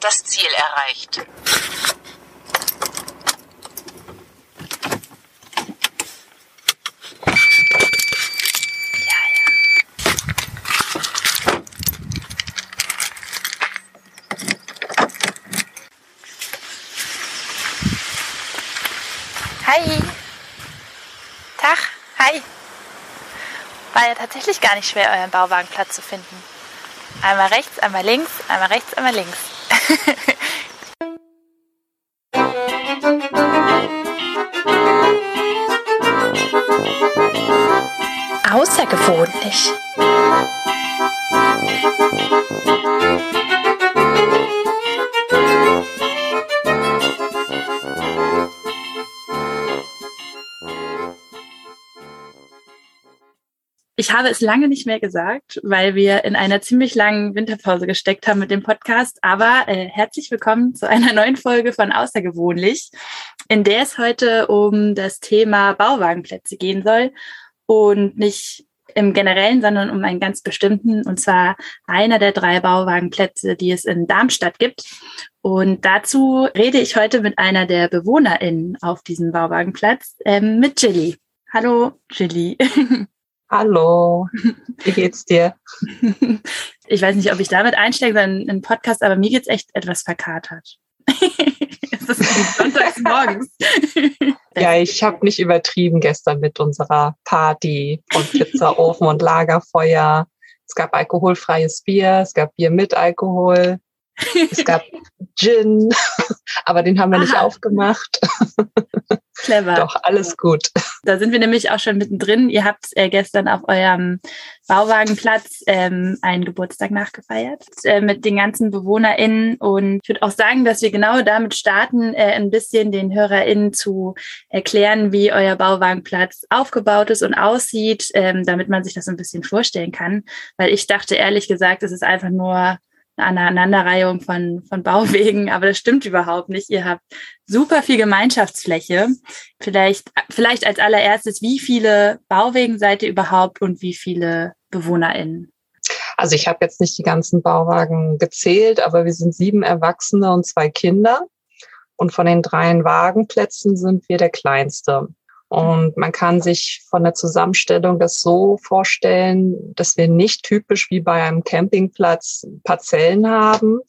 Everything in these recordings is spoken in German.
das Ziel erreicht. Hi. Tag. Hi. War ja tatsächlich gar nicht schwer, euren Bauwagenplatz zu finden. Einmal rechts, einmal links, einmal rechts, einmal links. Außergewöhnlich. Ich habe es lange nicht mehr gesagt, weil wir in einer ziemlich langen Winterpause gesteckt haben mit dem Podcast. Aber äh, herzlich willkommen zu einer neuen Folge von Außergewöhnlich, in der es heute um das Thema Bauwagenplätze gehen soll und nicht im Generellen, sondern um einen ganz bestimmten, und zwar einer der drei Bauwagenplätze, die es in Darmstadt gibt. Und dazu rede ich heute mit einer der BewohnerInnen auf diesem Bauwagenplatz, ähm, mit Jilly. Hallo, Jilly. Hallo, wie geht's dir? Ich weiß nicht, ob ich damit einsteige, sondern in Podcast, aber mir geht's echt etwas verkatert. es ist sonntags morgens. ja, ich habe nicht übertrieben gestern mit unserer Party und Pizzaofen und Lagerfeuer. Es gab alkoholfreies Bier, es gab Bier mit Alkohol, es gab Gin, aber den haben wir Aha. nicht aufgemacht. Clever. Doch, alles gut. Da sind wir nämlich auch schon mittendrin. Ihr habt äh, gestern auf eurem Bauwagenplatz ähm, einen Geburtstag nachgefeiert äh, mit den ganzen BewohnerInnen. Und ich würde auch sagen, dass wir genau damit starten, äh, ein bisschen den HörerInnen zu erklären, wie euer Bauwagenplatz aufgebaut ist und aussieht, ähm, damit man sich das ein bisschen vorstellen kann. Weil ich dachte ehrlich gesagt, es ist einfach nur eine Aneinanderreihung von, von Bauwegen, aber das stimmt überhaupt nicht. Ihr habt super viel Gemeinschaftsfläche. Vielleicht, vielleicht als allererstes, wie viele Bauwegen seid ihr überhaupt und wie viele BewohnerInnen? Also ich habe jetzt nicht die ganzen Bauwagen gezählt, aber wir sind sieben Erwachsene und zwei Kinder. Und von den dreien Wagenplätzen sind wir der kleinste. Und man kann sich von der Zusammenstellung das so vorstellen, dass wir nicht typisch wie bei einem Campingplatz Parzellen haben,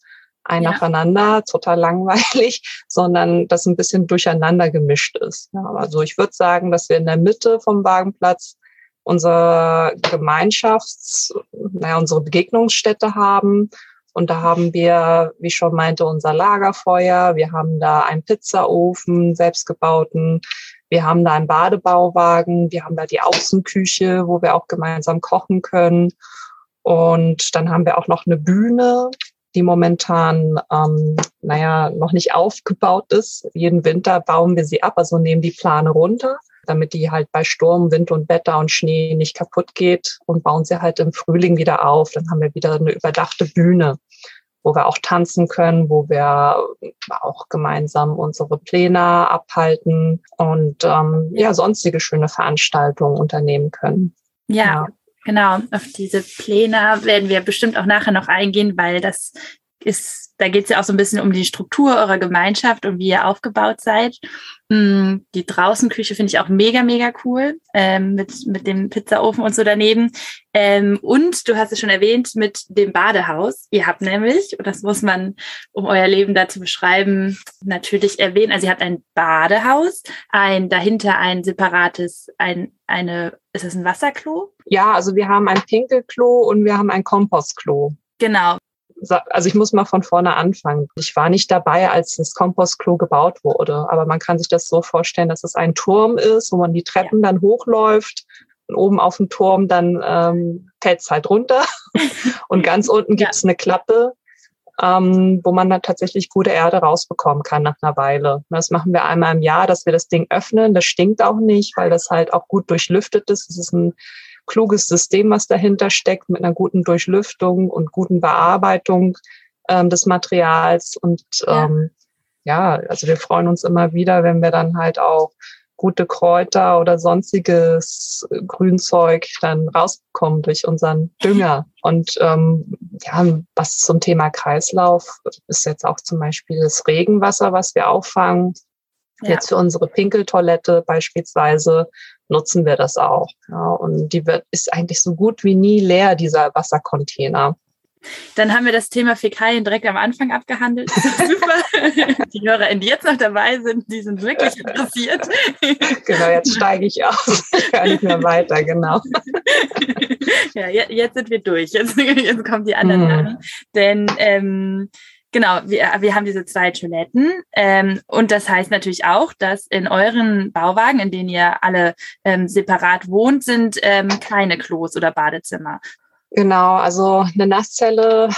ein ja. nacheinander, total langweilig, sondern das ein bisschen durcheinander gemischt ist. Ja, also ich würde sagen, dass wir in der Mitte vom Wagenplatz unsere Gemeinschafts-, naja, unsere Begegnungsstätte haben. Und da haben wir, wie ich schon meinte, unser Lagerfeuer. Wir haben da einen Pizzaofen, selbstgebauten. Wir haben da einen Badebauwagen, wir haben da die Außenküche, wo wir auch gemeinsam kochen können. Und dann haben wir auch noch eine Bühne, die momentan, ähm, naja, noch nicht aufgebaut ist. Jeden Winter bauen wir sie ab, also nehmen die Plane runter, damit die halt bei Sturm, Wind und Wetter und Schnee nicht kaputt geht und bauen sie halt im Frühling wieder auf. Dann haben wir wieder eine überdachte Bühne wo wir auch tanzen können, wo wir auch gemeinsam unsere Pläne abhalten und ähm, ja, sonstige schöne Veranstaltungen unternehmen können. ja. ja. Genau, auf diese Pläne werden wir bestimmt auch nachher noch eingehen, weil das ist, da geht es ja auch so ein bisschen um die Struktur eurer Gemeinschaft und wie ihr aufgebaut seid. Hm, die Draußenküche finde ich auch mega, mega cool, ähm, mit, mit dem Pizzaofen und so daneben. Ähm, und du hast es schon erwähnt, mit dem Badehaus. Ihr habt nämlich, und das muss man, um euer Leben da zu beschreiben, natürlich erwähnen. Also ihr habt ein Badehaus, ein dahinter ein separates, ein, eine, ist das ein Wasserklo? Ja, also wir haben ein Pinkelklo und wir haben ein Kompostklo. Genau also ich muss mal von vorne anfangen. Ich war nicht dabei, als das Kompostklo gebaut wurde, aber man kann sich das so vorstellen, dass es ein Turm ist, wo man die Treppen ja. dann hochläuft und oben auf dem Turm dann ähm, fällt es halt runter und ganz unten gibt es ja. eine Klappe, ähm, wo man dann tatsächlich gute Erde rausbekommen kann nach einer Weile. Das machen wir einmal im Jahr, dass wir das Ding öffnen. Das stinkt auch nicht, weil das halt auch gut durchlüftet ist. Es ist ein kluges System, was dahinter steckt, mit einer guten Durchlüftung und guten Bearbeitung ähm, des Materials. Und ja. Ähm, ja, also wir freuen uns immer wieder, wenn wir dann halt auch gute Kräuter oder sonstiges Grünzeug dann rausbekommen durch unseren Dünger. Und ähm, ja, was zum Thema Kreislauf ist jetzt auch zum Beispiel das Regenwasser, was wir auffangen. Ja. Jetzt für unsere Pinkeltoilette beispielsweise nutzen wir das auch. Ja, und die wird, ist eigentlich so gut wie nie leer, dieser Wassercontainer. Dann haben wir das Thema Fäkalien direkt am Anfang abgehandelt. Super. die HörerInnen, die jetzt noch dabei sind, die sind wirklich interessiert. Genau, jetzt steige ich aus. Kann nicht mehr weiter, genau. Ja, jetzt sind wir durch. Jetzt, jetzt kommen die anderen hm. Denn ähm, Genau, wir, wir haben diese zwei Toiletten. Ähm, und das heißt natürlich auch, dass in euren Bauwagen, in denen ihr alle ähm, separat wohnt, sind ähm, keine Klos oder Badezimmer. Genau, also eine Nasszelle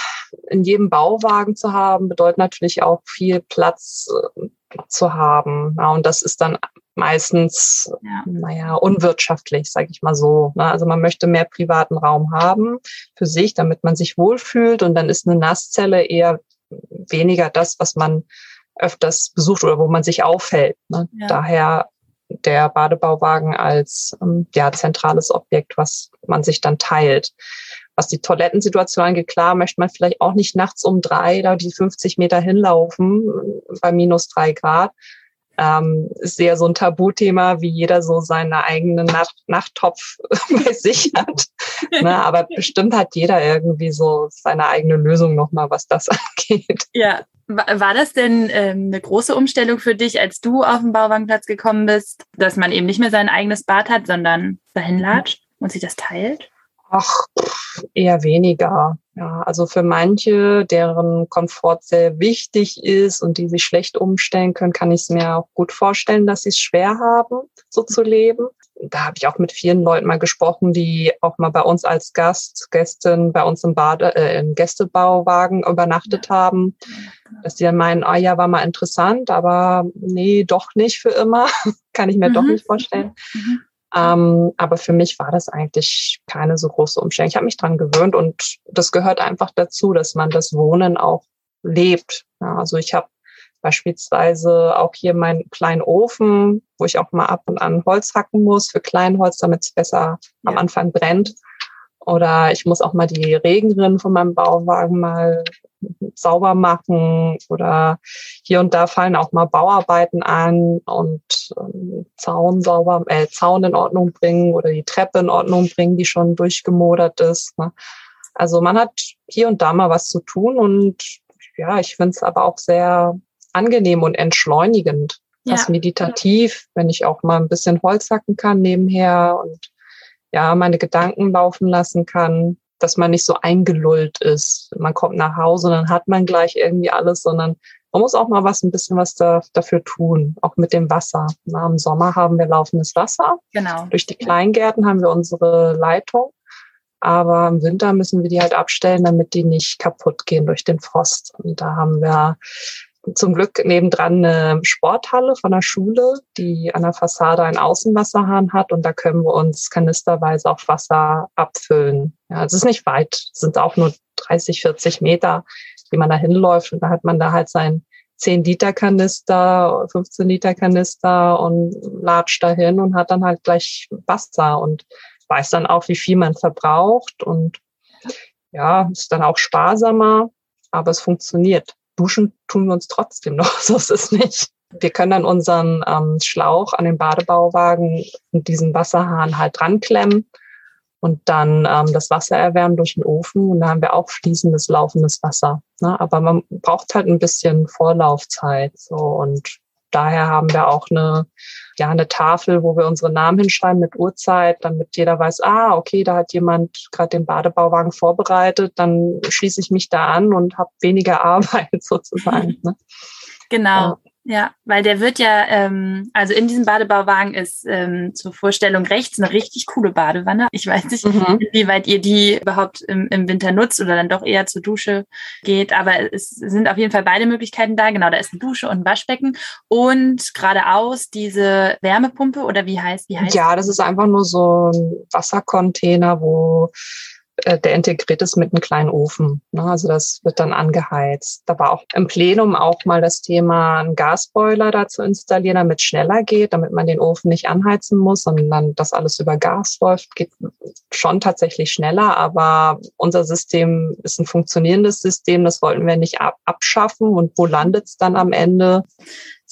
in jedem Bauwagen zu haben, bedeutet natürlich auch viel Platz äh, zu haben. Ja, und das ist dann meistens, ja. naja, unwirtschaftlich, sage ich mal so. Ne? Also man möchte mehr privaten Raum haben für sich, damit man sich wohlfühlt. Und dann ist eine Nasszelle eher weniger das, was man öfters besucht oder wo man sich aufhält. Ne? Ja. Daher der Badebauwagen als ähm, ja, zentrales Objekt, was man sich dann teilt. Was die Toilettensituation angeht, klar, möchte man vielleicht auch nicht nachts um drei da die 50 Meter hinlaufen bei minus drei Grad. Ähm, ist sehr so ein Tabuthema, wie jeder so seinen eigenen Nacht Nachttopf bei sich hat. ne, aber bestimmt hat jeder irgendwie so seine eigene Lösung nochmal, was das angeht. Ja, war das denn ähm, eine große Umstellung für dich, als du auf den Bauwagenplatz gekommen bist, dass man eben nicht mehr sein eigenes Bad hat, sondern dahin latscht und sich das teilt? Ach, eher weniger. Ja, also für manche, deren Komfort sehr wichtig ist und die sich schlecht umstellen können, kann ich es mir auch gut vorstellen, dass sie es schwer haben, so zu leben. Da habe ich auch mit vielen Leuten mal gesprochen, die auch mal bei uns als Gast, Gästin bei uns im Bade, äh, im Gästebauwagen übernachtet haben, dass die dann meinen, ah ja, war mal interessant, aber nee, doch nicht für immer. kann ich mir mhm. doch nicht vorstellen. Mhm. Ähm, aber für mich war das eigentlich keine so große Umstellung. Ich habe mich dran gewöhnt und das gehört einfach dazu, dass man das Wohnen auch lebt. Ja, also ich habe beispielsweise auch hier meinen kleinen Ofen, wo ich auch mal ab und an Holz hacken muss für Kleinholz, damit es besser ja. am Anfang brennt. Oder ich muss auch mal die Regenrinnen von meinem Bauwagen mal sauber machen oder hier und da fallen auch mal Bauarbeiten an und ähm, Zaun sauber, äh, Zaun in Ordnung bringen oder die Treppe in Ordnung bringen, die schon durchgemodert ist. Ne? Also man hat hier und da mal was zu tun und ja, ich finde es aber auch sehr angenehm und entschleunigend, ja. meditativ, wenn ich auch mal ein bisschen Holz hacken kann nebenher und ja, meine Gedanken laufen lassen kann dass man nicht so eingelullt ist. Man kommt nach Hause und dann hat man gleich irgendwie alles, sondern man muss auch mal was, ein bisschen was da, dafür tun, auch mit dem Wasser. Na, Im Sommer haben wir laufendes Wasser. Genau. Durch die Kleingärten haben wir unsere Leitung. Aber im Winter müssen wir die halt abstellen, damit die nicht kaputt gehen durch den Frost. Und da haben wir zum Glück nebendran eine Sporthalle von der Schule, die an der Fassade einen Außenwasserhahn hat. Und da können wir uns kanisterweise auch Wasser abfüllen. Ja, es ist nicht weit, es sind auch nur 30, 40 Meter, wie man da hinläuft. Und da hat man da halt sein 10 Liter Kanister, 15 Liter Kanister und latscht dahin und hat dann halt gleich Wasser und weiß dann auch, wie viel man verbraucht. Und ja, ist dann auch sparsamer, aber es funktioniert duschen tun wir uns trotzdem noch, so ist es nicht. Wir können dann unseren ähm, Schlauch an den Badebauwagen und diesen Wasserhahn halt dran klemmen und dann ähm, das Wasser erwärmen durch den Ofen und da haben wir auch fließendes, laufendes Wasser. Ne? Aber man braucht halt ein bisschen Vorlaufzeit so und daher haben wir auch eine, ja, eine Tafel, wo wir unsere Namen hinschreiben mit Uhrzeit, damit jeder weiß, ah, okay, da hat jemand gerade den Badebauwagen vorbereitet, dann schließe ich mich da an und habe weniger Arbeit sozusagen. Ne? Genau. Ja. Ja, weil der wird ja, ähm, also in diesem Badebauwagen ist ähm, zur Vorstellung rechts eine richtig coole Badewanne. Ich weiß nicht, mhm. inwieweit ihr die überhaupt im, im Winter nutzt oder dann doch eher zur Dusche geht, aber es sind auf jeden Fall beide Möglichkeiten da. Genau, da ist eine Dusche und ein Waschbecken und geradeaus diese Wärmepumpe oder wie heißt, wie heißt Ja, das ist einfach nur so ein Wassercontainer, wo der integriert ist mit einem kleinen Ofen. Ne? Also das wird dann angeheizt. Da war auch im Plenum auch mal das Thema, einen Gasboiler da zu installieren, damit es schneller geht, damit man den Ofen nicht anheizen muss, sondern das alles über Gas läuft. Geht schon tatsächlich schneller, aber unser System ist ein funktionierendes System. Das wollten wir nicht ab abschaffen. Und wo landet es dann am Ende?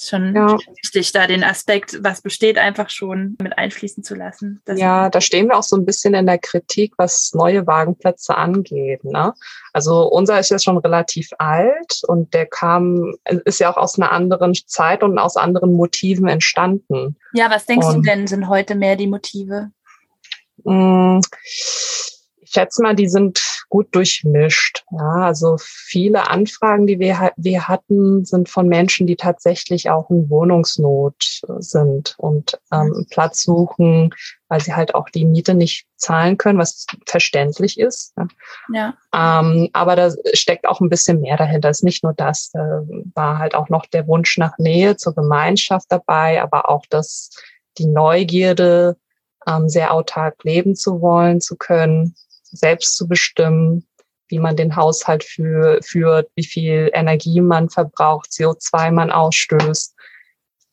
Schon ja. wichtig, da den Aspekt, was besteht, einfach schon mit einfließen zu lassen. ja, da stehen wir auch so ein bisschen in der Kritik, was neue Wagenplätze angeht. Ne? Also unser ist ja schon relativ alt und der kam, ist ja auch aus einer anderen Zeit und aus anderen Motiven entstanden. Ja, was denkst und, du denn, sind heute mehr die Motive? Mh, ich schätze mal, die sind gut durchmischt. Ja, also viele Anfragen, die wir, wir hatten, sind von Menschen, die tatsächlich auch in Wohnungsnot sind und ähm, mhm. Platz suchen, weil sie halt auch die Miete nicht zahlen können, was verständlich ist. Ja. Ähm, aber da steckt auch ein bisschen mehr dahinter. Es ist nicht nur das, da war halt auch noch der Wunsch nach Nähe zur Gemeinschaft dabei, aber auch das, die Neugierde, ähm, sehr autark leben zu wollen, zu können selbst zu bestimmen, wie man den Haushalt für, führt, wie viel Energie man verbraucht, CO2 man ausstößt.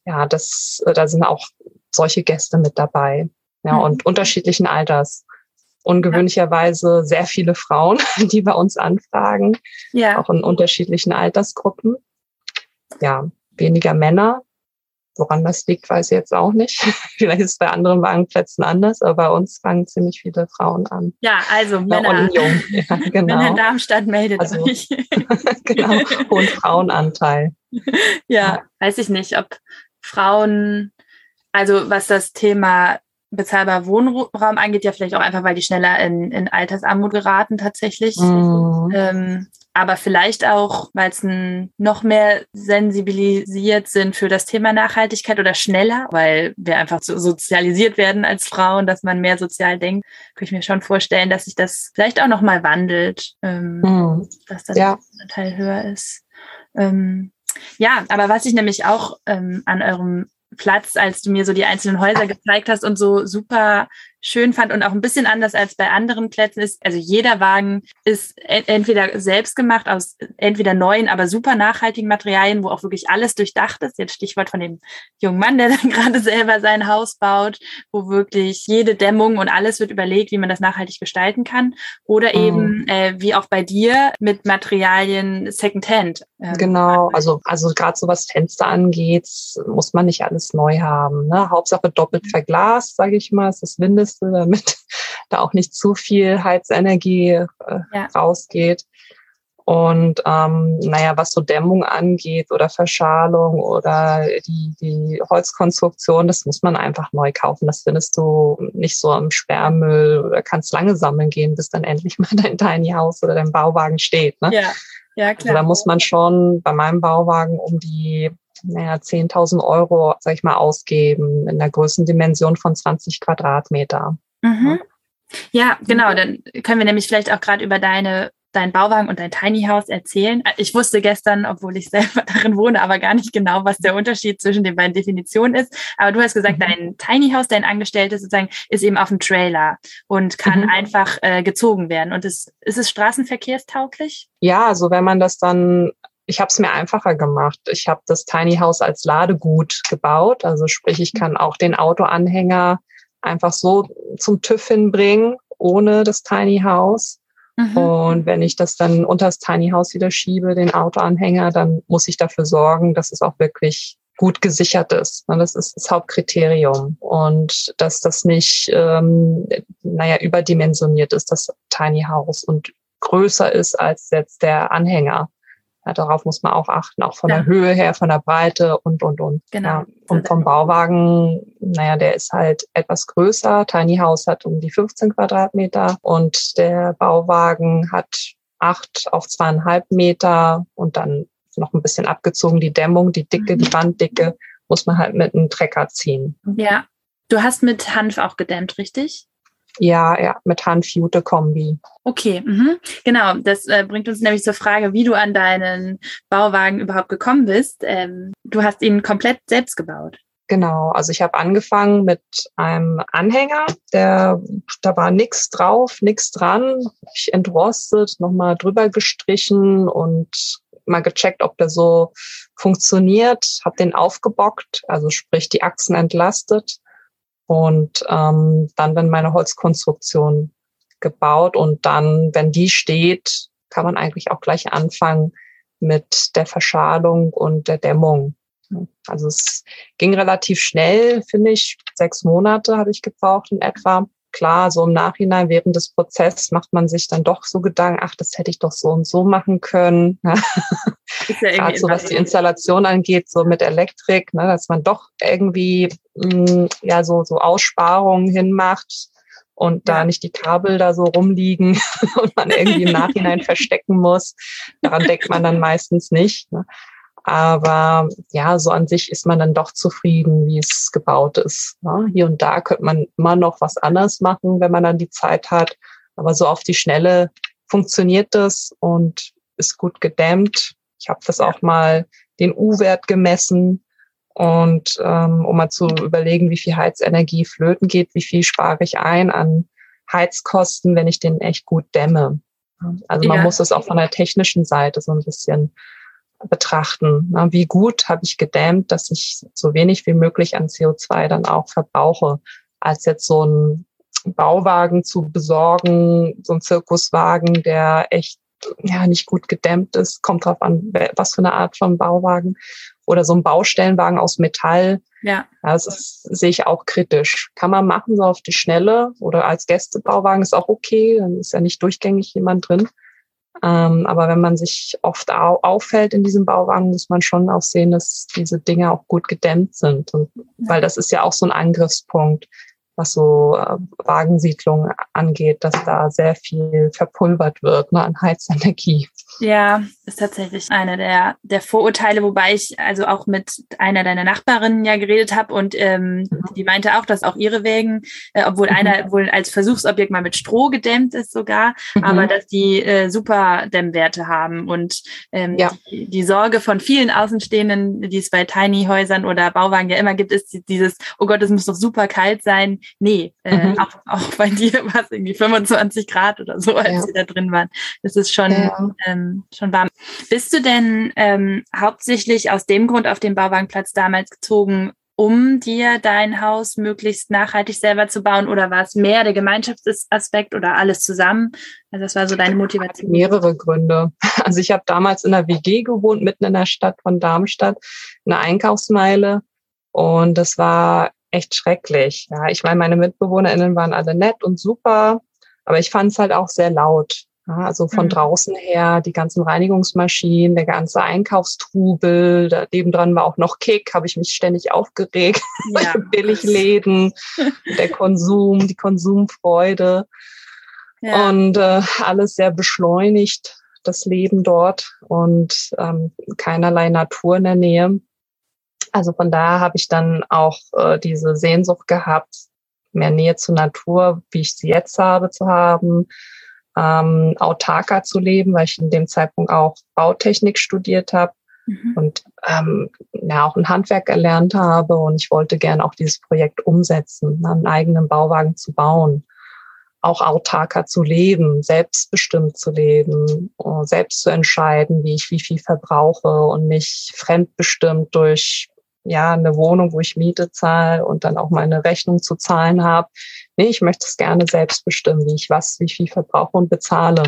Ja, das, da sind auch solche Gäste mit dabei. Ja, mhm. und unterschiedlichen Alters. Ungewöhnlicherweise sehr viele Frauen, die bei uns anfragen. Ja. Auch in unterschiedlichen Altersgruppen. Ja, weniger Männer. Woran das liegt, weiß ich jetzt auch nicht. Vielleicht ist es bei anderen Wagenplätzen anders, aber bei uns fangen ziemlich viele Frauen an. Ja, also Männer. Ja, und jung. Ja, genau. Männer in Darmstadt meldet also, euch. genau, hohen Frauenanteil. Ja, weiß ich nicht, ob Frauen, also was das Thema bezahlbar Wohnraum angeht, ja vielleicht auch einfach, weil die schneller in, in Altersarmut geraten tatsächlich. Mhm. Ähm, aber vielleicht auch, weil es noch mehr sensibilisiert sind für das Thema Nachhaltigkeit oder schneller, weil wir einfach so sozialisiert werden als Frauen, dass man mehr sozial denkt, kann ich mir schon vorstellen, dass sich das vielleicht auch noch mal wandelt, ähm, mhm. dass das ja. Teil höher ist. Ähm, ja, aber was ich nämlich auch ähm, an eurem Platz, als du mir so die einzelnen Häuser gezeigt hast und so super schön fand und auch ein bisschen anders als bei anderen Plätzen ist, also jeder Wagen ist entweder selbst gemacht aus entweder neuen, aber super nachhaltigen Materialien, wo auch wirklich alles durchdacht ist. Jetzt Stichwort von dem jungen Mann, der dann gerade selber sein Haus baut, wo wirklich jede Dämmung und alles wird überlegt, wie man das nachhaltig gestalten kann. Oder mhm. eben, äh, wie auch bei dir, mit Materialien Secondhand. Ähm, genau, also, also gerade so was Fenster angeht, muss man nicht alles neu haben. Ne? Hauptsache doppelt verglast, sage ich mal, ist das Mindeste, damit da auch nicht zu viel Heizenergie äh, ja. rausgeht. Und ähm, naja, was so Dämmung angeht oder Verschalung oder die, die Holzkonstruktion, das muss man einfach neu kaufen. Das findest du nicht so im Sperrmüll oder kannst lange sammeln gehen, bis dann endlich mal dein Tiny House oder dein Bauwagen steht. Ne? Ja. Ja, klar. Also da muss man schon bei meinem Bauwagen um die naja, 10.000 Euro, sag ich mal, ausgeben in der Größendimension von 20 Quadratmeter. Mhm. Ja, genau. Dann können wir nämlich vielleicht auch gerade über deine dein Bauwagen und dein Tiny House erzählen. Ich wusste gestern, obwohl ich selber darin wohne, aber gar nicht genau, was der Unterschied zwischen den beiden Definitionen ist. Aber du hast gesagt, mhm. dein Tiny House, dein Angestelltes sozusagen, ist eben auf dem Trailer und kann mhm. einfach äh, gezogen werden. Und ist, ist es straßenverkehrstauglich? Ja, also wenn man das dann ich habe es mir einfacher gemacht. Ich habe das Tiny House als Ladegut gebaut. Also sprich, ich kann auch den Autoanhänger einfach so zum TÜV hinbringen, ohne das Tiny House. Mhm. Und wenn ich das dann unter das Tiny House wieder schiebe, den Autoanhänger, dann muss ich dafür sorgen, dass es auch wirklich gut gesichert ist. Das ist das Hauptkriterium. Und dass das nicht, ähm, naja, überdimensioniert ist, das Tiny House und größer ist als jetzt der Anhänger. Ja, darauf muss man auch achten, auch von ja. der Höhe her, von der Breite und, und, und. Genau. Ja. Und vom Bauwagen, naja, der ist halt etwas größer. Tiny House hat um die 15 Quadratmeter und der Bauwagen hat acht auf zweieinhalb Meter und dann noch ein bisschen abgezogen. Die Dämmung, die Dicke, mhm. die Wanddicke muss man halt mit einem Trecker ziehen. Ja. Du hast mit Hanf auch gedämmt, richtig? Ja, ja, mit Hanf-Jute-Kombi. Okay, mhm. genau. Das äh, bringt uns nämlich zur Frage, wie du an deinen Bauwagen überhaupt gekommen bist. Ähm, du hast ihn komplett selbst gebaut. Genau, also ich habe angefangen mit einem Anhänger, der da war nichts drauf, nichts dran. Ich entrostet, nochmal drüber gestrichen und mal gecheckt, ob der so funktioniert, habe den aufgebockt, also sprich die Achsen entlastet und ähm, dann wenn meine Holzkonstruktion gebaut und dann, wenn die steht, kann man eigentlich auch gleich anfangen mit der Verschalung und der Dämmung. Also es ging relativ schnell, finde ich. Sechs Monate habe ich gebraucht in etwa. Klar, so im Nachhinein während des Prozesses macht man sich dann doch so Gedanken, ach, das hätte ich doch so und so machen können. Ja Gerade so was die Installation angeht, so mit Elektrik, ne, dass man doch irgendwie mh, mm, ja so so Aussparungen hinmacht und ja. da nicht die Kabel da so rumliegen und man irgendwie im Nachhinein verstecken muss. Daran denkt man dann meistens nicht. Ne? Aber ja, so an sich ist man dann doch zufrieden, wie es gebaut ist. Ne? Hier und da könnte man immer noch was anderes machen, wenn man dann die Zeit hat. Aber so auf die Schnelle funktioniert das und ist gut gedämmt. Ich habe das auch mal den U-Wert gemessen und ähm, um mal zu überlegen, wie viel Heizenergie flöten geht, wie viel spare ich ein an Heizkosten, wenn ich den echt gut dämme. Also man ja. muss es auch von der technischen Seite so ein bisschen betrachten. Wie gut habe ich gedämmt, dass ich so wenig wie möglich an CO2 dann auch verbrauche, als jetzt so ein Bauwagen zu besorgen, so ein Zirkuswagen, der echt ja nicht gut gedämmt ist, kommt drauf an, was für eine Art von Bauwagen oder so ein Baustellenwagen aus Metall. Ja. Das ist, sehe ich auch kritisch. Kann man machen, so auf die Schnelle oder als Gästebauwagen ist auch okay, dann ist ja nicht durchgängig jemand drin. Ähm, aber wenn man sich oft au auffällt in diesem Bauwagen, muss man schon auch sehen, dass diese Dinge auch gut gedämmt sind. Und, weil das ist ja auch so ein Angriffspunkt, was so äh, Wagensiedlungen angeht, dass da sehr viel verpulvert wird ne, an Heizenergie. Ja, ist tatsächlich einer der, der Vorurteile, wobei ich also auch mit einer deiner Nachbarinnen ja geredet habe und ähm, mhm. die meinte auch, dass auch ihre Wägen, äh, obwohl mhm. einer wohl als Versuchsobjekt mal mit Stroh gedämmt ist sogar, mhm. aber dass die äh, super Dämmwerte haben und ähm, ja. die, die, Sorge von vielen Außenstehenden, die es bei Tiny-Häusern oder Bauwagen ja immer gibt, ist dieses, oh Gott, es muss doch super kalt sein. Nee, äh, mhm. auch, auch bei dir war es irgendwie 25 Grad oder so, als ja. sie da drin waren. Das ist schon ja. ähm, schon warm. Bist du denn ähm, hauptsächlich aus dem Grund auf den Bauwagenplatz damals gezogen, um dir dein Haus möglichst nachhaltig selber zu bauen oder war es mehr der Gemeinschaftsaspekt oder alles zusammen? Also das war so deine Motivation. Mehrere Gründe. Also ich habe damals in der WG gewohnt, mitten in der Stadt von Darmstadt, eine Einkaufsmeile und das war echt schrecklich. Ja, ich meine, meine MitbewohnerInnen waren alle nett und super, aber ich fand es halt auch sehr laut. Ja, also von mhm. draußen her die ganzen Reinigungsmaschinen, der ganze Einkaufstrubel, da nebendran war auch noch Kick, habe ich mich ständig aufgeregt. Ja. Billigläden, der Konsum, die Konsumfreude ja. und äh, alles sehr beschleunigt, das Leben dort und ähm, keinerlei Natur in der Nähe. Also von daher habe ich dann auch äh, diese Sehnsucht gehabt, mehr Nähe zur Natur, wie ich sie jetzt habe, zu haben ähm, autarker zu leben, weil ich in dem Zeitpunkt auch Bautechnik studiert habe mhm. und ähm, ja auch ein Handwerk erlernt habe und ich wollte gerne auch dieses Projekt umsetzen, einen eigenen Bauwagen zu bauen, auch autarker zu leben, selbstbestimmt zu leben, äh, selbst zu entscheiden, wie ich wie viel verbrauche und nicht fremdbestimmt durch ja, eine Wohnung, wo ich Miete zahle und dann auch meine Rechnung zu zahlen habe. Nee, ich möchte es gerne selbst bestimmen, wie ich was, wie viel verbrauche und bezahle.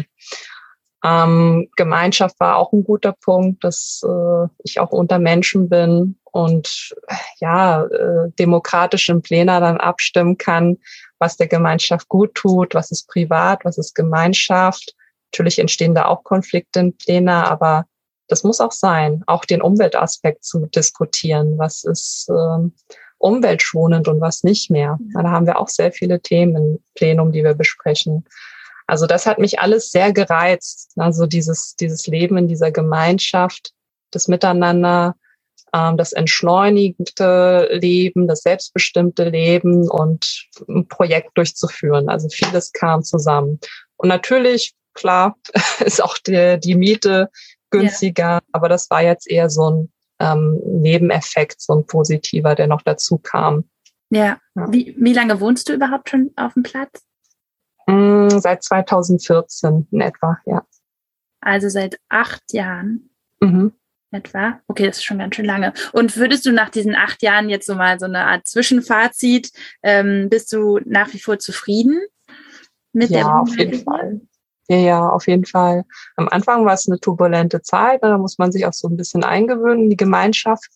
Ähm, Gemeinschaft war auch ein guter Punkt, dass äh, ich auch unter Menschen bin und ja, äh, demokratisch im Pläner dann abstimmen kann, was der Gemeinschaft gut tut, was ist privat, was ist Gemeinschaft. Natürlich entstehen da auch Konflikte im Pläner, aber das muss auch sein, auch den Umweltaspekt zu diskutieren. Was ist ähm, umweltschonend und was nicht mehr? Da haben wir auch sehr viele Themen im Plenum, die wir besprechen. Also das hat mich alles sehr gereizt. Also dieses, dieses Leben in dieser Gemeinschaft, das Miteinander, ähm, das entschleunigte Leben, das selbstbestimmte Leben und ein Projekt durchzuführen. Also vieles kam zusammen. Und natürlich, klar, ist auch die, die Miete günstiger. Ja. Aber das war jetzt eher so ein ähm, Nebeneffekt, so ein positiver, der noch dazu kam. Ja. ja. Wie, wie lange wohnst du überhaupt schon auf dem Platz? Mm, seit 2014 in etwa, ja. Also seit acht Jahren. Mhm. Etwa. Okay, das ist schon ganz schön lange. Und würdest du nach diesen acht Jahren jetzt so mal so eine Art Zwischenfazit, ähm, bist du nach wie vor zufrieden mit ja, der Ja, auf jeden Fall. Ja, ja, auf jeden Fall. Am Anfang war es eine turbulente Zeit, ne? da muss man sich auch so ein bisschen eingewöhnen, die Gemeinschaft.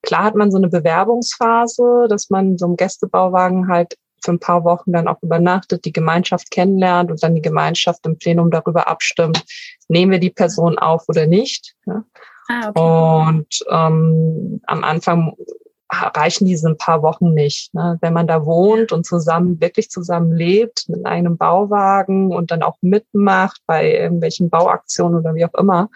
Klar hat man so eine Bewerbungsphase, dass man so im Gästebauwagen halt für ein paar Wochen dann auch übernachtet, die Gemeinschaft kennenlernt und dann die Gemeinschaft im Plenum darüber abstimmt, nehmen wir die Person auf oder nicht. Ja? Ah, okay. Und ähm, am Anfang reichen diese ein paar Wochen nicht. Ne? Wenn man da wohnt und zusammen, wirklich zusammen lebt, mit einem Bauwagen und dann auch mitmacht bei irgendwelchen Bauaktionen oder wie auch immer,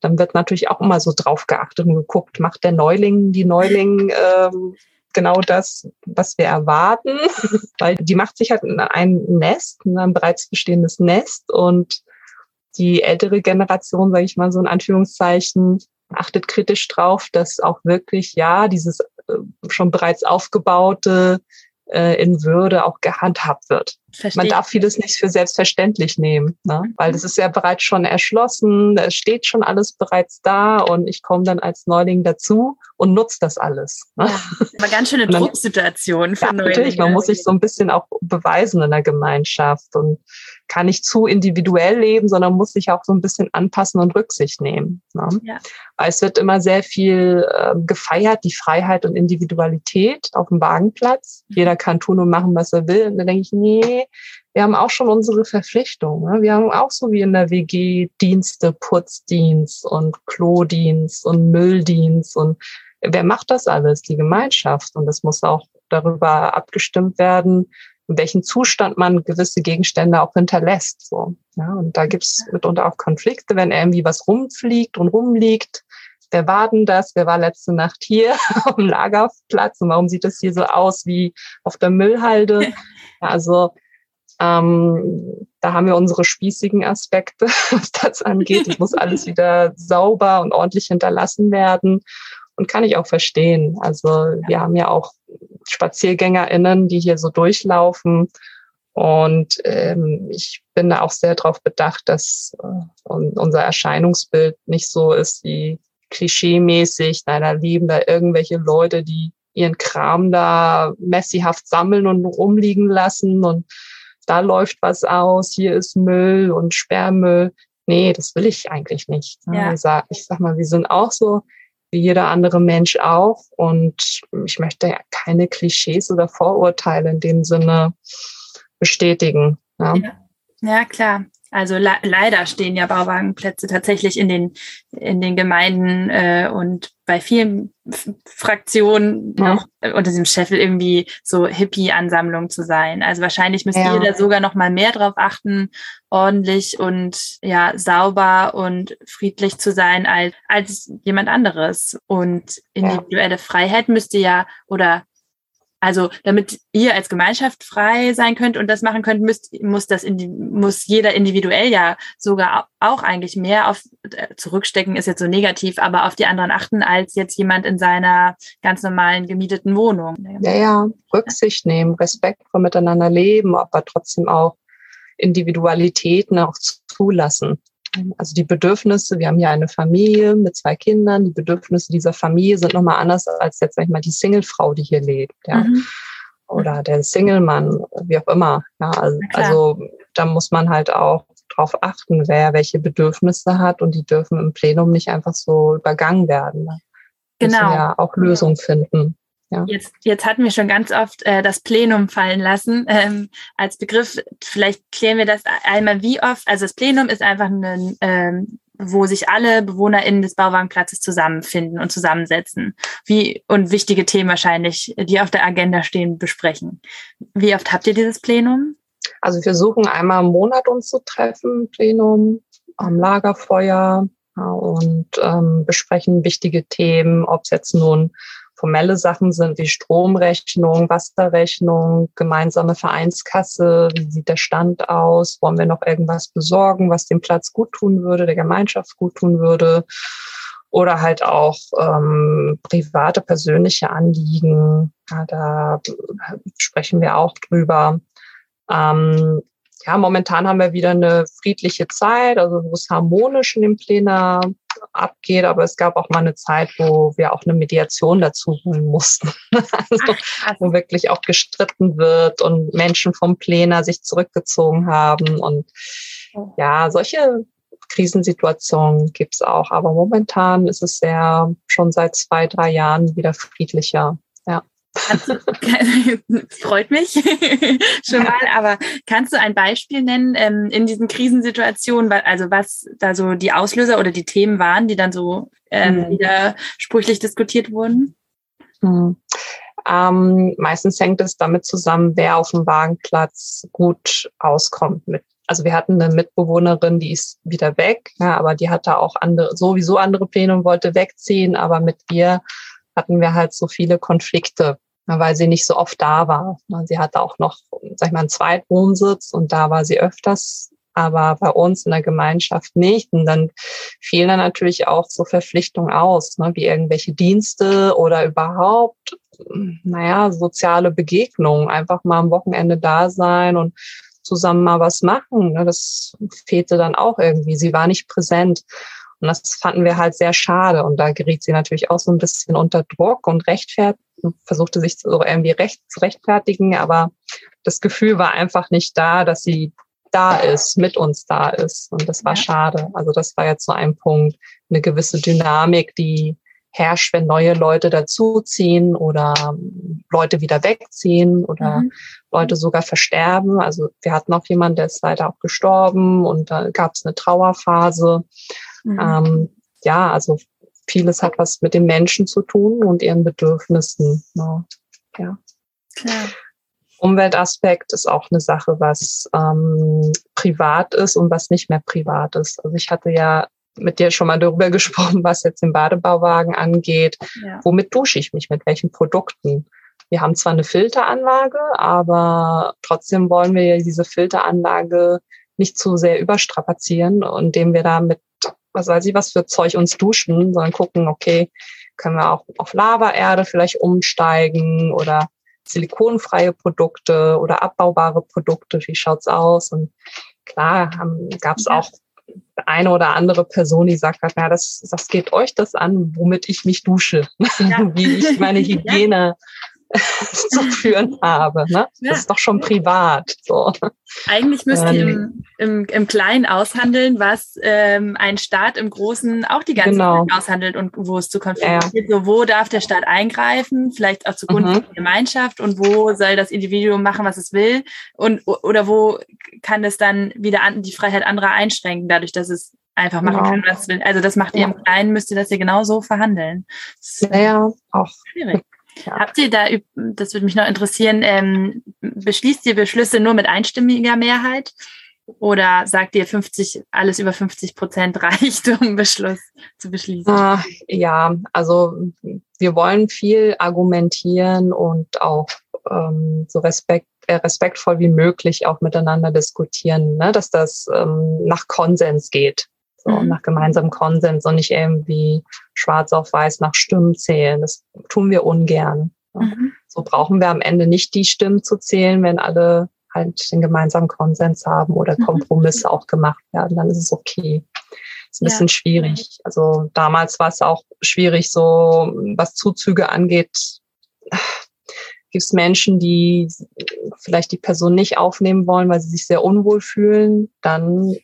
dann wird natürlich auch immer so drauf geachtet und geguckt, macht der Neuling, die Neuling ähm, genau das, was wir erwarten, weil die macht sich halt ein Nest, ein bereits bestehendes Nest und die ältere Generation, sage ich mal so in Anführungszeichen, achtet kritisch drauf, dass auch wirklich ja dieses schon bereits aufgebaute äh, in Würde auch gehandhabt wird. Verstehe. Man darf vieles nicht für selbstverständlich nehmen, ne? weil das ist ja bereits schon erschlossen, es steht schon alles bereits da und ich komme dann als Neuling dazu und nutze das alles. Ne? Ja, aber ganz schöne Drucksituation für ja, Neulinge. Natürlich, man muss sich so ein bisschen auch beweisen in der Gemeinschaft und kann nicht zu individuell leben, sondern muss sich auch so ein bisschen anpassen und Rücksicht nehmen. Ne? Ja. Weil es wird immer sehr viel äh, gefeiert, die Freiheit und Individualität auf dem Wagenplatz. Mhm. Jeder kann tun und machen, was er will. Und da denke ich, nee, wir haben auch schon unsere Verpflichtungen. Ne? Wir haben auch so wie in der WG Dienste, Putzdienst und Klodienst und Mülldienst und wer macht das alles? Die Gemeinschaft. Und es muss auch darüber abgestimmt werden, in welchem Zustand man gewisse Gegenstände auch hinterlässt. So. Ja, und da gibt's mitunter auch Konflikte, wenn irgendwie was rumfliegt und rumliegt. Wer war denn das? Wer war letzte Nacht hier auf dem Lagerplatz? Und warum sieht das hier so aus wie auf der Müllhalde? Ja, also ähm, da haben wir unsere spießigen Aspekte, was das angeht. Es muss alles wieder sauber und ordentlich hinterlassen werden. Und kann ich auch verstehen. Also wir haben ja auch SpaziergängerInnen, die hier so durchlaufen. Und ähm, ich bin da auch sehr darauf bedacht, dass äh, unser Erscheinungsbild nicht so ist wie klischeemäßig. Nein, da lieben da irgendwelche Leute, die ihren Kram da messihaft sammeln und rumliegen lassen und da läuft was aus, hier ist Müll und Sperrmüll. Nee, das will ich eigentlich nicht. Ja. Ich, sag, ich sag mal, wir sind auch so wie jeder andere Mensch auch. Und ich möchte ja keine Klischees oder Vorurteile in dem Sinne bestätigen. Ja, ja. ja klar. Also le leider stehen ja Bauwagenplätze tatsächlich in den, in den Gemeinden äh, und bei vielen Fraktionen ja. noch unter diesem Scheffel irgendwie so Hippie-Ansammlung zu sein. Also wahrscheinlich müsst ja. ihr da sogar noch mal mehr drauf achten, ordentlich und ja sauber und friedlich zu sein als, als jemand anderes. Und individuelle ja. Freiheit müsste ja oder also damit ihr als Gemeinschaft frei sein könnt und das machen könnt, müsst, muss das muss jeder individuell ja sogar auch eigentlich mehr auf äh, zurückstecken ist jetzt so negativ, aber auf die anderen achten als jetzt jemand in seiner ganz normalen gemieteten Wohnung. Ja, ja, Rücksicht nehmen, Respekt vor miteinander leben, aber trotzdem auch Individualitäten auch zulassen. Also die Bedürfnisse, wir haben hier eine Familie mit zwei Kindern, die Bedürfnisse dieser Familie sind nochmal anders als jetzt, sag ich mal, die Singlefrau, die hier lebt, ja. Mhm. Oder der Single-Mann, wie auch immer. Ja, also, also da muss man halt auch drauf achten, wer welche Bedürfnisse hat und die dürfen im Plenum nicht einfach so übergangen werden. Ne? Genau. Müssen ja auch Lösungen finden. Ja. Jetzt, jetzt hatten wir schon ganz oft äh, das Plenum fallen lassen ähm, als Begriff. Vielleicht klären wir das einmal, wie oft. Also das Plenum ist einfach ein, ähm, wo sich alle BewohnerInnen des Bauwagenplatzes zusammenfinden und zusammensetzen. Wie und wichtige Themen wahrscheinlich, die auf der Agenda stehen, besprechen. Wie oft habt ihr dieses Plenum? Also wir versuchen einmal im Monat uns zu treffen, Plenum, am Lagerfeuer ja, und ähm, besprechen wichtige Themen, ob es jetzt nun formelle Sachen sind wie Stromrechnung, Wasserrechnung, gemeinsame Vereinskasse, wie sieht der Stand aus, wollen wir noch irgendwas besorgen, was dem Platz gut tun würde, der Gemeinschaft gut tun würde. oder halt auch ähm, private, persönliche Anliegen. Ja, da sprechen wir auch drüber. Ähm, ja, momentan haben wir wieder eine friedliche Zeit, also wo es harmonisch in dem Plenar abgeht, aber es gab auch mal eine Zeit, wo wir auch eine Mediation dazu holen mussten. also, wo wirklich auch gestritten wird und Menschen vom Plenar sich zurückgezogen haben. Und ja, solche Krisensituationen gibt's auch. Aber momentan ist es sehr schon seit zwei, drei Jahren wieder friedlicher. Freut mich schon mal, aber kannst du ein Beispiel nennen ähm, in diesen Krisensituationen, also was da so die Auslöser oder die Themen waren, die dann so ähm, mhm. widersprüchlich diskutiert wurden? Mhm. Ähm, meistens hängt es damit zusammen, wer auf dem Wagenplatz gut auskommt mit also wir hatten eine Mitbewohnerin, die ist wieder weg, ja, aber die hatte auch andere, sowieso andere Pläne und wollte wegziehen, aber mit ihr hatten wir halt so viele Konflikte weil sie nicht so oft da war. Sie hatte auch noch, sag ich mal, einen Zweitwohnsitz und da war sie öfters, aber bei uns in der Gemeinschaft nicht. Und dann fielen dann natürlich auch so Verpflichtungen aus, ne, wie irgendwelche Dienste oder überhaupt, naja, soziale Begegnungen, einfach mal am Wochenende da sein und zusammen mal was machen. Ne, das fehlte dann auch irgendwie. Sie war nicht präsent. Und das fanden wir halt sehr schade. Und da geriet sie natürlich auch so ein bisschen unter Druck und rechtfertigt, versuchte sich so irgendwie recht zu rechtfertigen. Aber das Gefühl war einfach nicht da, dass sie da ist, mit uns da ist. Und das war ja. schade. Also das war jetzt so ein Punkt, eine gewisse Dynamik, die herrscht, wenn neue Leute dazuziehen oder Leute wieder wegziehen oder mhm. Leute sogar versterben. Also wir hatten auch jemanden, der ist leider auch gestorben und da gab es eine Trauerphase. Mhm. Ähm, ja, also vieles hat was mit den Menschen zu tun und ihren Bedürfnissen. Ja. ja. Klar. Umweltaspekt ist auch eine Sache, was ähm, privat ist und was nicht mehr privat ist. Also ich hatte ja mit dir schon mal darüber gesprochen, was jetzt den Badebauwagen angeht. Ja. Womit dusche ich mich? Mit welchen Produkten? Wir haben zwar eine Filteranlage, aber trotzdem wollen wir ja diese Filteranlage nicht zu sehr überstrapazieren, indem wir da mit was weiß ich, was für Zeug uns duschen, sondern gucken, okay, können wir auch auf Lavaerde vielleicht umsteigen oder silikonfreie Produkte oder abbaubare Produkte, wie schaut's aus? Und klar, gab es auch eine oder andere Person, die sagt, na, das, das geht euch das an, womit ich mich dusche, ja. wie ich meine Hygiene zu führen habe. Ne? Ja. Das ist doch schon privat. So. Eigentlich müsst ihr im, im, im Kleinen aushandeln, was ähm, ein Staat im Großen auch die ganze genau. Zeit aushandelt und wo es zu Konflikten. Ja. So, wo darf der Staat eingreifen, vielleicht auch zugunsten mhm. der Gemeinschaft und wo soll das Individuum machen, was es will und oder wo kann es dann wieder an, die Freiheit anderer einschränken, dadurch, dass es einfach machen genau. kann, was es will. Also das macht ihr im Kleinen, müsst ihr das ja genauso verhandeln. Naja, auch. Schwierig. Ja. Habt ihr da, das würde mich noch interessieren, ähm, beschließt ihr Beschlüsse nur mit einstimmiger Mehrheit? Oder sagt ihr 50, alles über 50 Prozent reicht, um Beschluss zu beschließen? Ah, ja, also wir wollen viel argumentieren und auch ähm, so respekt, äh, respektvoll wie möglich auch miteinander diskutieren, ne? dass das ähm, nach Konsens geht so mhm. nach gemeinsamem Konsens und nicht irgendwie schwarz auf weiß nach Stimmen zählen. Das tun wir ungern. Mhm. So brauchen wir am Ende nicht die Stimmen zu zählen, wenn alle halt den gemeinsamen Konsens haben oder mhm. Kompromisse mhm. auch gemacht werden, dann ist es okay. Ist ein bisschen ja. schwierig. Also damals war es auch schwierig, so was Zuzüge angeht. Gibt es Menschen, die vielleicht die Person nicht aufnehmen wollen, weil sie sich sehr unwohl fühlen, dann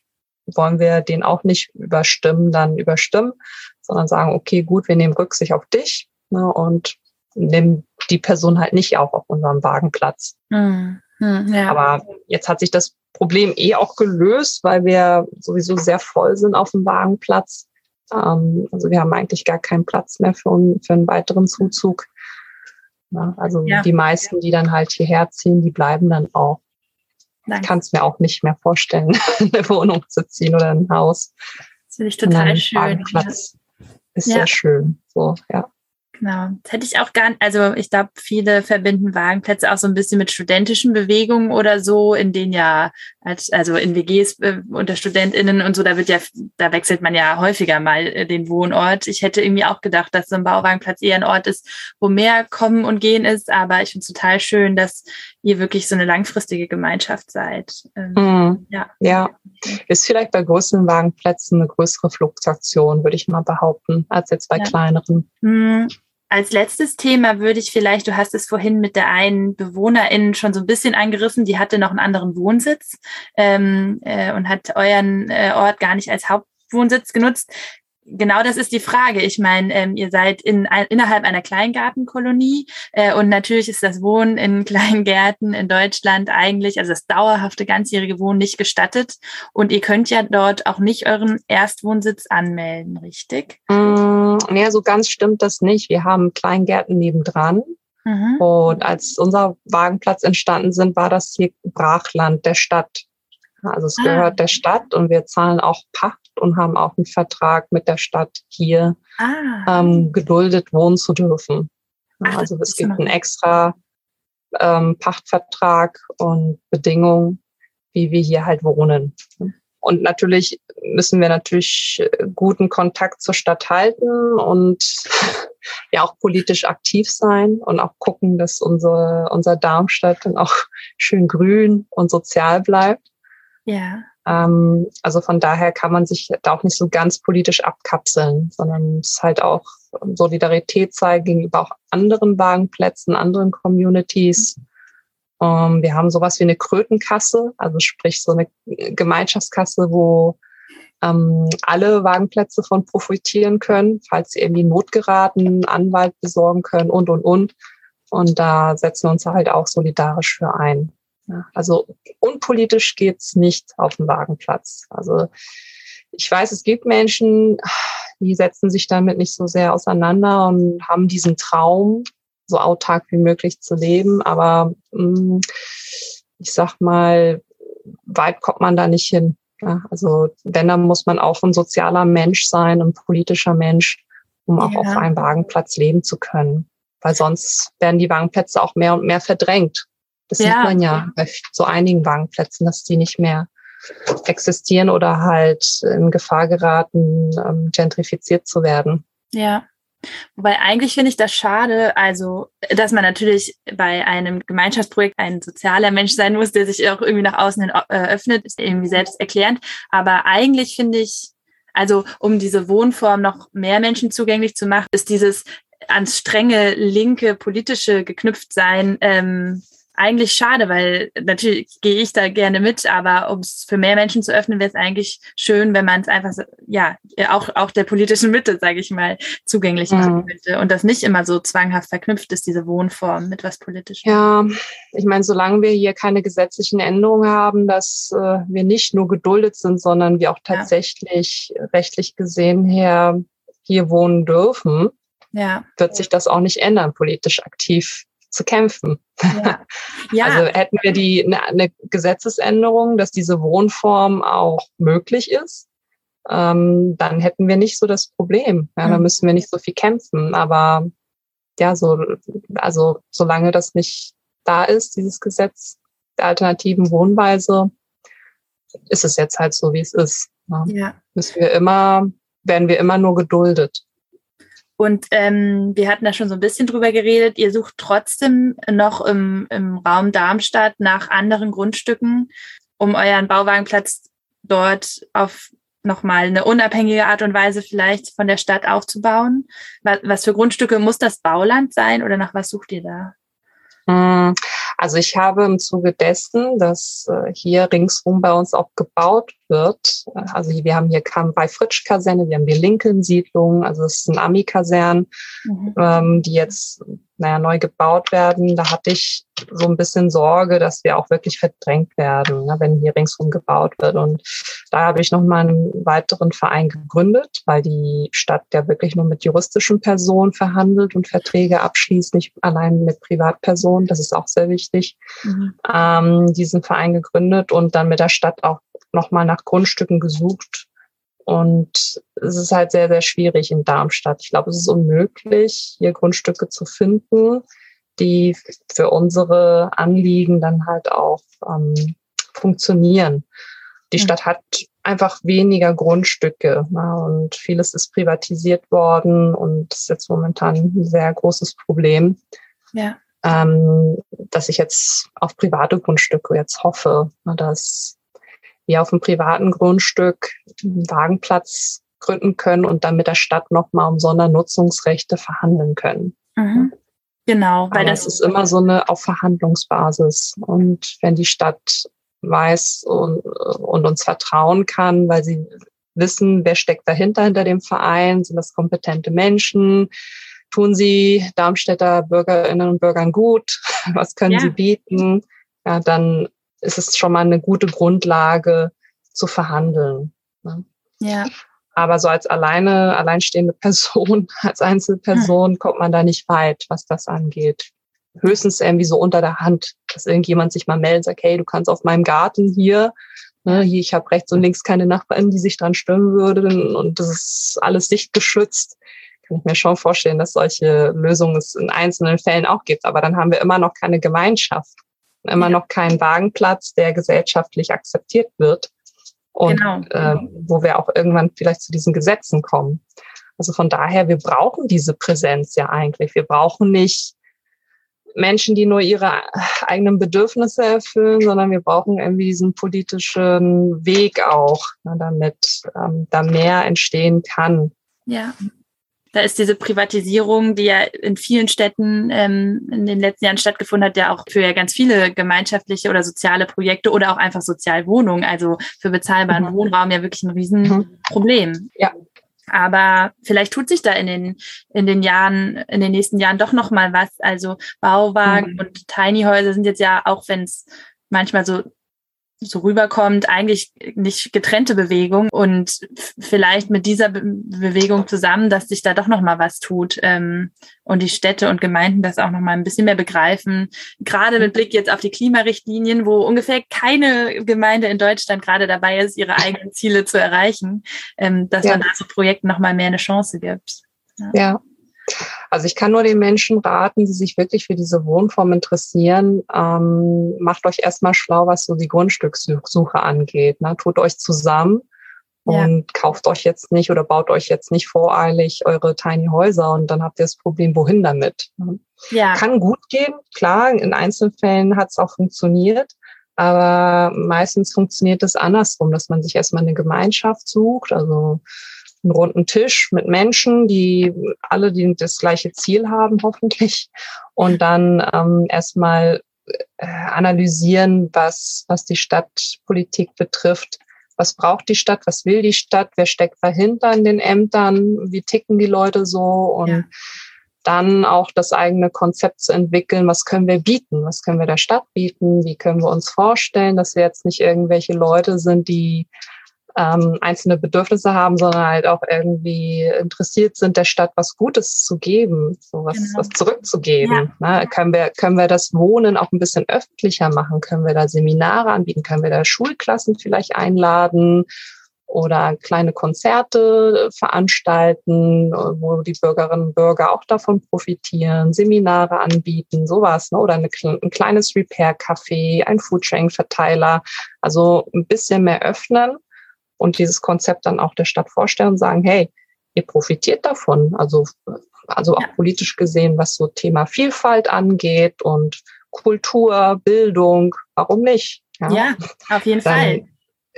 wollen wir den auch nicht überstimmen, dann überstimmen, sondern sagen, okay, gut, wir nehmen Rücksicht auf dich ne, und nehmen die Person halt nicht auch auf unserem Wagenplatz. Mhm. Ja. Aber jetzt hat sich das Problem eh auch gelöst, weil wir sowieso sehr voll sind auf dem Wagenplatz. Ähm, also wir haben eigentlich gar keinen Platz mehr für, für einen weiteren Zuzug. Ja, also ja. die meisten, die dann halt hierher ziehen, die bleiben dann auch. Nein. Ich kann es mir auch nicht mehr vorstellen, eine Wohnung zu ziehen oder ein Haus. Das finde ich total schön. Platz ja. ist ja. sehr schön. So, ja. Genau. Das hätte ich auch gar nicht, also ich glaube, viele verbinden Wagenplätze auch so ein bisschen mit studentischen Bewegungen oder so, in denen ja als, also in WGs äh, unter StudentInnen und so, da wird ja, da wechselt man ja häufiger mal äh, den Wohnort. Ich hätte irgendwie auch gedacht, dass so ein Bauwagenplatz eher ein Ort ist, wo mehr kommen und gehen ist, aber ich finde es total schön, dass ihr wirklich so eine langfristige Gemeinschaft seid. Ähm, mm, ja. ja, ist vielleicht bei größeren Wagenplätzen eine größere Fluktuation, würde ich mal behaupten, als jetzt bei ja. kleineren. Mm, als letztes Thema würde ich vielleicht, du hast es vorhin mit der einen Bewohnerin schon so ein bisschen angerissen, die hatte noch einen anderen Wohnsitz ähm, äh, und hat euren äh, Ort gar nicht als Hauptwohnsitz genutzt. Genau das ist die Frage. Ich meine, ähm, ihr seid in, ein, innerhalb einer Kleingartenkolonie äh, und natürlich ist das Wohnen in Kleingärten in Deutschland eigentlich, also das dauerhafte ganzjährige Wohnen nicht gestattet und ihr könnt ja dort auch nicht euren Erstwohnsitz anmelden, richtig? Mm, nee, so ganz stimmt das nicht. Wir haben Kleingärten nebendran. Mhm. Und als unser Wagenplatz entstanden sind, war das hier Brachland der Stadt. Also es ah. gehört der Stadt und wir zahlen auch Pacht und haben auch einen Vertrag mit der Stadt hier ah. ähm, geduldet wohnen zu dürfen. Ach, also es gibt einen extra ähm, Pachtvertrag und Bedingungen, wie wir hier halt wohnen. Und natürlich müssen wir natürlich guten Kontakt zur Stadt halten und ja auch politisch aktiv sein und auch gucken, dass unsere, unser Darmstadt dann auch schön grün und sozial bleibt. Ja. Ähm, also von daher kann man sich da auch nicht so ganz politisch abkapseln, sondern es ist halt auch Solidarität zeigen gegenüber auch anderen Wagenplätzen, anderen Communities. Ähm, wir haben sowas wie eine Krötenkasse, also sprich so eine Gemeinschaftskasse, wo ähm, alle Wagenplätze von profitieren können, falls sie irgendwie Not geraten, Anwalt besorgen können und, und, und. Und da setzen wir uns halt auch solidarisch für ein. Also unpolitisch geht's nicht auf dem Wagenplatz. Also ich weiß, es gibt Menschen, die setzen sich damit nicht so sehr auseinander und haben diesen Traum, so autark wie möglich zu leben. Aber mm, ich sag mal, weit kommt man da nicht hin. Also wenn, dann muss man auch ein sozialer Mensch sein, ein politischer Mensch, um auch ja. auf einem Wagenplatz leben zu können. Weil sonst werden die Wagenplätze auch mehr und mehr verdrängt. Das ja. sieht man ja bei so einigen Wagenplätzen, dass die nicht mehr existieren oder halt in Gefahr geraten, ähm, gentrifiziert zu werden. Ja. Wobei eigentlich finde ich das schade, also dass man natürlich bei einem Gemeinschaftsprojekt ein sozialer Mensch sein muss, der sich auch irgendwie nach außen hin äh, öffnet, ist irgendwie selbst erklärend. Aber eigentlich finde ich, also um diese Wohnform noch mehr Menschen zugänglich zu machen, ist dieses ans strenge linke politische geknüpft sein ähm, eigentlich schade, weil natürlich gehe ich da gerne mit, aber um es für mehr Menschen zu öffnen, wäre es eigentlich schön, wenn man es einfach, so, ja, auch, auch der politischen Mitte, sage ich mal, zugänglich mhm. machen könnte und das nicht immer so zwanghaft verknüpft ist, diese Wohnform mit was Politischem. Ja, ich meine, solange wir hier keine gesetzlichen Änderungen haben, dass äh, wir nicht nur geduldet sind, sondern wir auch tatsächlich ja. rechtlich gesehen her hier wohnen dürfen, ja. wird sich das auch nicht ändern, politisch aktiv zu kämpfen. Ja. Ja. Also hätten wir die eine, eine Gesetzesänderung, dass diese Wohnform auch möglich ist, ähm, dann hätten wir nicht so das Problem. Ja, mhm. Dann müssen wir nicht so viel kämpfen. Aber ja, so, also solange das nicht da ist, dieses Gesetz der alternativen Wohnweise, ist es jetzt halt so, wie es ist. Ja. Müssen wir immer, werden wir immer nur geduldet. Und ähm, wir hatten da schon so ein bisschen drüber geredet. Ihr sucht trotzdem noch im, im Raum Darmstadt nach anderen Grundstücken, um euren Bauwagenplatz dort auf nochmal eine unabhängige Art und Weise vielleicht von der Stadt aufzubauen. Was, was für Grundstücke muss das Bauland sein oder nach was sucht ihr da? Hm, also ich habe im Zuge dessen, dass äh, hier ringsrum bei uns auch gebaut wird, äh, also wir haben hier bei Fritsch Kaserne, wir haben die Lincoln-Siedlung, also es ist ein Ami-Kasern, mhm. ähm, die jetzt naja, neu gebaut werden. Da hatte ich so ein bisschen Sorge, dass wir auch wirklich verdrängt werden, ne, wenn hier ringsrum gebaut wird. Und da habe ich nochmal einen weiteren Verein gegründet, weil die Stadt ja wirklich nur mit juristischen Personen verhandelt und Verträge abschließt, nicht allein mit Privatpersonen. Das ist auch sehr wichtig. Mhm. Ähm, diesen Verein gegründet und dann mit der Stadt auch nochmal nach Grundstücken gesucht. Und es ist halt sehr, sehr schwierig in Darmstadt. Ich glaube, es ist unmöglich, hier Grundstücke zu finden, die für unsere Anliegen dann halt auch ähm, funktionieren. Die. Stadt hat einfach weniger Grundstücke na, und vieles ist privatisiert worden und das ist jetzt momentan ein sehr großes Problem. Ja. Ähm, dass ich jetzt auf private Grundstücke jetzt hoffe, na, dass wir auf einem privaten Grundstück einen Wagenplatz gründen können und dann mit der Stadt nochmal um Sondernutzungsrechte verhandeln können. Mhm. Genau, weil Aber das ist immer so eine auf Verhandlungsbasis. Und wenn die Stadt weiß und, und uns vertrauen kann, weil sie wissen, wer steckt dahinter, hinter dem Verein, sind das kompetente Menschen, tun sie Darmstädter Bürgerinnen und Bürgern gut, was können ja. sie bieten, ja, dann ist es schon mal eine gute Grundlage zu verhandeln. Ne? Ja. Aber so als alleine, alleinstehende Person, als Einzelperson hm. kommt man da nicht weit, was das angeht. Höchstens irgendwie so unter der Hand, dass irgendjemand sich mal meldet und sagt, hey, du kannst auf meinem Garten hier, ne, hier, ich habe rechts und links keine Nachbarn, die sich dran stören würden und das ist alles sichtgeschützt. Kann ich mir schon vorstellen, dass solche Lösungen es in einzelnen Fällen auch gibt. Aber dann haben wir immer noch keine Gemeinschaft, immer ja. noch keinen Wagenplatz, der gesellschaftlich akzeptiert wird und genau. äh, wo wir auch irgendwann vielleicht zu diesen Gesetzen kommen. Also von daher, wir brauchen diese Präsenz ja eigentlich. Wir brauchen nicht Menschen, die nur ihre eigenen Bedürfnisse erfüllen, sondern wir brauchen irgendwie diesen politischen Weg auch, ne, damit ähm, da mehr entstehen kann. Ja. Da ist diese Privatisierung, die ja in vielen Städten ähm, in den letzten Jahren stattgefunden hat, ja auch für ja ganz viele gemeinschaftliche oder soziale Projekte oder auch einfach Sozialwohnungen, also für bezahlbaren mhm. Wohnraum ja wirklich ein Riesenproblem. Mhm. Ja. Aber vielleicht tut sich da in den, in den Jahren, in den nächsten Jahren doch noch mal was. Also Bauwagen mhm. und Tiny Häuser sind jetzt ja, auch wenn es manchmal so so rüberkommt, eigentlich nicht getrennte Bewegung und vielleicht mit dieser Be Bewegung zusammen, dass sich da doch noch mal was tut ähm, und die Städte und Gemeinden das auch noch mal ein bisschen mehr begreifen. Gerade mit Blick jetzt auf die Klimarichtlinien, wo ungefähr keine Gemeinde in Deutschland gerade dabei ist, ihre eigenen Ziele zu erreichen, ähm, dass ja. man da so Projekten noch mal mehr eine Chance gibt. ja. ja. Also ich kann nur den Menschen raten, die sich wirklich für diese Wohnform interessieren, ähm, macht euch erstmal schlau, was so die Grundstückssuche angeht. Ne? Tut euch zusammen und ja. kauft euch jetzt nicht oder baut euch jetzt nicht voreilig eure Tiny Häuser und dann habt ihr das Problem, wohin damit. Ne? Ja. Kann gut gehen, klar, in Einzelfällen hat es auch funktioniert. Aber meistens funktioniert es andersrum, dass man sich erstmal eine Gemeinschaft sucht, also einen runden Tisch mit Menschen, die alle die das gleiche Ziel haben, hoffentlich. Und dann ähm, erstmal äh, analysieren, was, was die Stadtpolitik betrifft. Was braucht die Stadt? Was will die Stadt? Wer steckt dahinter in den Ämtern? Wie ticken die Leute so? Und ja. dann auch das eigene Konzept zu entwickeln. Was können wir bieten? Was können wir der Stadt bieten? Wie können wir uns vorstellen, dass wir jetzt nicht irgendwelche Leute sind, die ähm, einzelne Bedürfnisse haben, sondern halt auch irgendwie interessiert sind, der Stadt was Gutes zu geben, so was, genau. was zurückzugeben. Ja. Ne? Können, wir, können wir das Wohnen auch ein bisschen öffentlicher machen? Können wir da Seminare anbieten? Können wir da Schulklassen vielleicht einladen? Oder kleine Konzerte veranstalten, wo die Bürgerinnen und Bürger auch davon profitieren, Seminare anbieten, sowas, ne? oder eine, ein kleines Repair-Café, ein Foodsharing-Verteiler. Also ein bisschen mehr öffnen und dieses Konzept dann auch der Stadt vorstellen und sagen, hey, ihr profitiert davon. Also, also auch ja. politisch gesehen, was so Thema Vielfalt angeht und Kultur, Bildung, warum nicht? Ja, ja auf jeden dann Fall.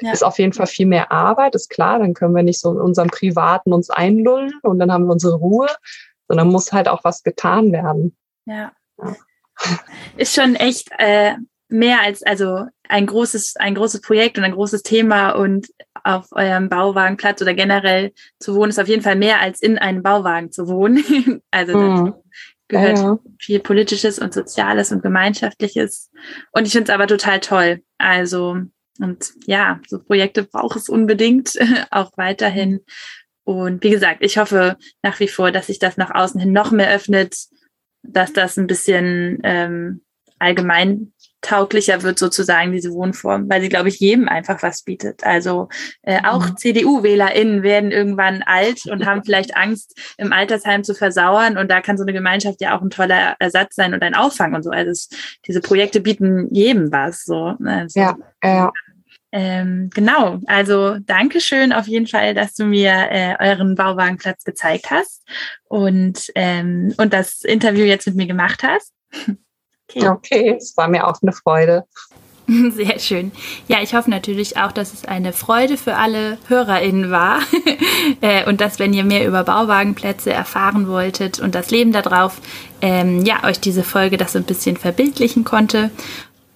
Ja. Ist auf jeden Fall viel mehr Arbeit, ist klar. Dann können wir nicht so in unserem Privaten uns einlullen und dann haben wir unsere Ruhe, sondern muss halt auch was getan werden. Ja. ja. Ist schon echt äh, mehr als, also ein großes, ein großes Projekt und ein großes Thema und auf eurem Bauwagenplatz oder generell zu wohnen ist auf jeden Fall mehr als in einem Bauwagen zu wohnen. also mhm. gehört ja, ja. viel Politisches und Soziales und Gemeinschaftliches. Und ich finde es aber total toll. Also, und ja, so Projekte braucht es unbedingt, auch weiterhin. Und wie gesagt, ich hoffe nach wie vor, dass sich das nach außen hin noch mehr öffnet, dass das ein bisschen ähm, allgemein tauglicher wird sozusagen diese Wohnform, weil sie, glaube ich, jedem einfach was bietet. Also äh, auch mhm. CDU-WählerInnen werden irgendwann alt und haben vielleicht Angst, im Altersheim zu versauern. Und da kann so eine Gemeinschaft ja auch ein toller Ersatz sein und ein Auffang und so. Also es, diese Projekte bieten jedem was. So. Also, ja, ja. Ähm, genau, also Dankeschön auf jeden Fall, dass du mir äh, euren Bauwagenplatz gezeigt hast und, ähm, und das Interview jetzt mit mir gemacht hast. Okay. okay, es war mir auch eine Freude. Sehr schön. Ja, ich hoffe natürlich auch, dass es eine Freude für alle HörerInnen war äh, und dass, wenn ihr mehr über Bauwagenplätze erfahren wolltet und das Leben darauf, ähm, ja, euch diese Folge das so ein bisschen verbildlichen konnte.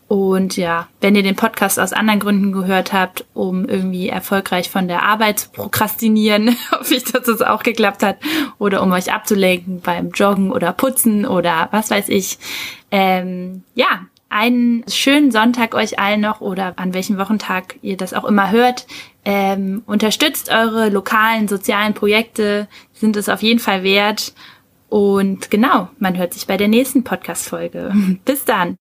Und ja, wenn ihr den Podcast aus anderen Gründen gehört habt, um irgendwie erfolgreich von der Arbeit zu prokrastinieren, hoffe ich, dass es auch geklappt hat, oder um euch abzulenken beim Joggen oder Putzen oder was weiß ich. Ähm, ja, einen schönen Sonntag euch allen noch oder an welchem Wochentag ihr das auch immer hört. Ähm, unterstützt eure lokalen sozialen Projekte, sind es auf jeden Fall wert. Und genau, man hört sich bei der nächsten Podcast-Folge. Bis dann.